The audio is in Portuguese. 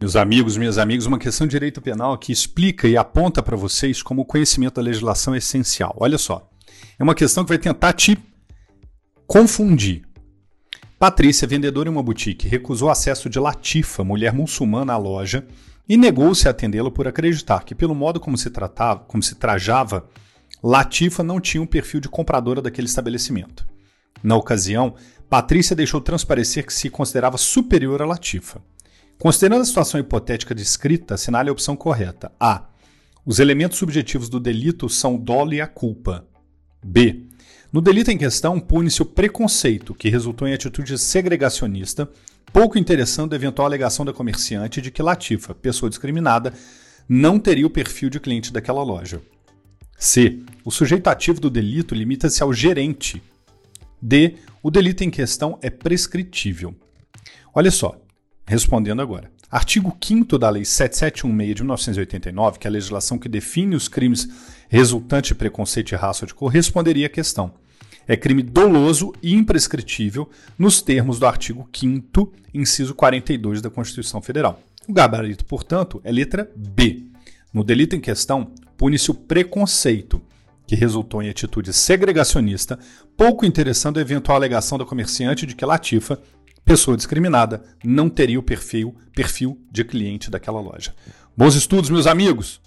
Meus amigos, minhas amigas, uma questão de direito penal que explica e aponta para vocês como o conhecimento da legislação é essencial. Olha só, é uma questão que vai tentar te confundir. Patrícia, vendedora em uma boutique, recusou acesso de Latifa, mulher muçulmana, à loja e negou-se a atendê-la por acreditar que, pelo modo como se tratava, como se trajava, Latifa não tinha um perfil de compradora daquele estabelecimento. Na ocasião, Patrícia deixou transparecer que se considerava superior a Latifa. Considerando a situação hipotética descrita, assinale a opção correta. A. Os elementos subjetivos do delito são o dolo e a culpa. B. No delito em questão, pune-se o preconceito, que resultou em atitude segregacionista, pouco interessando a eventual alegação da comerciante de que Latifa, pessoa discriminada, não teria o perfil de cliente daquela loja. C. O sujeito ativo do delito limita-se ao gerente. D. O delito em questão é prescritível. Olha só, respondendo agora. Artigo 5 da Lei 7716 de 1989, que é a legislação que define os crimes resultantes de preconceito e raça de cor, responderia à questão. É crime doloso e imprescritível nos termos do artigo 5 inciso 42 da Constituição Federal. O gabarito, portanto, é letra B. No delito em questão, pune-se o preconceito, que resultou em atitude segregacionista, pouco interessando a eventual alegação da comerciante de que Latifa, pessoa discriminada, não teria o perfil, perfil de cliente daquela loja. Bons estudos, meus amigos!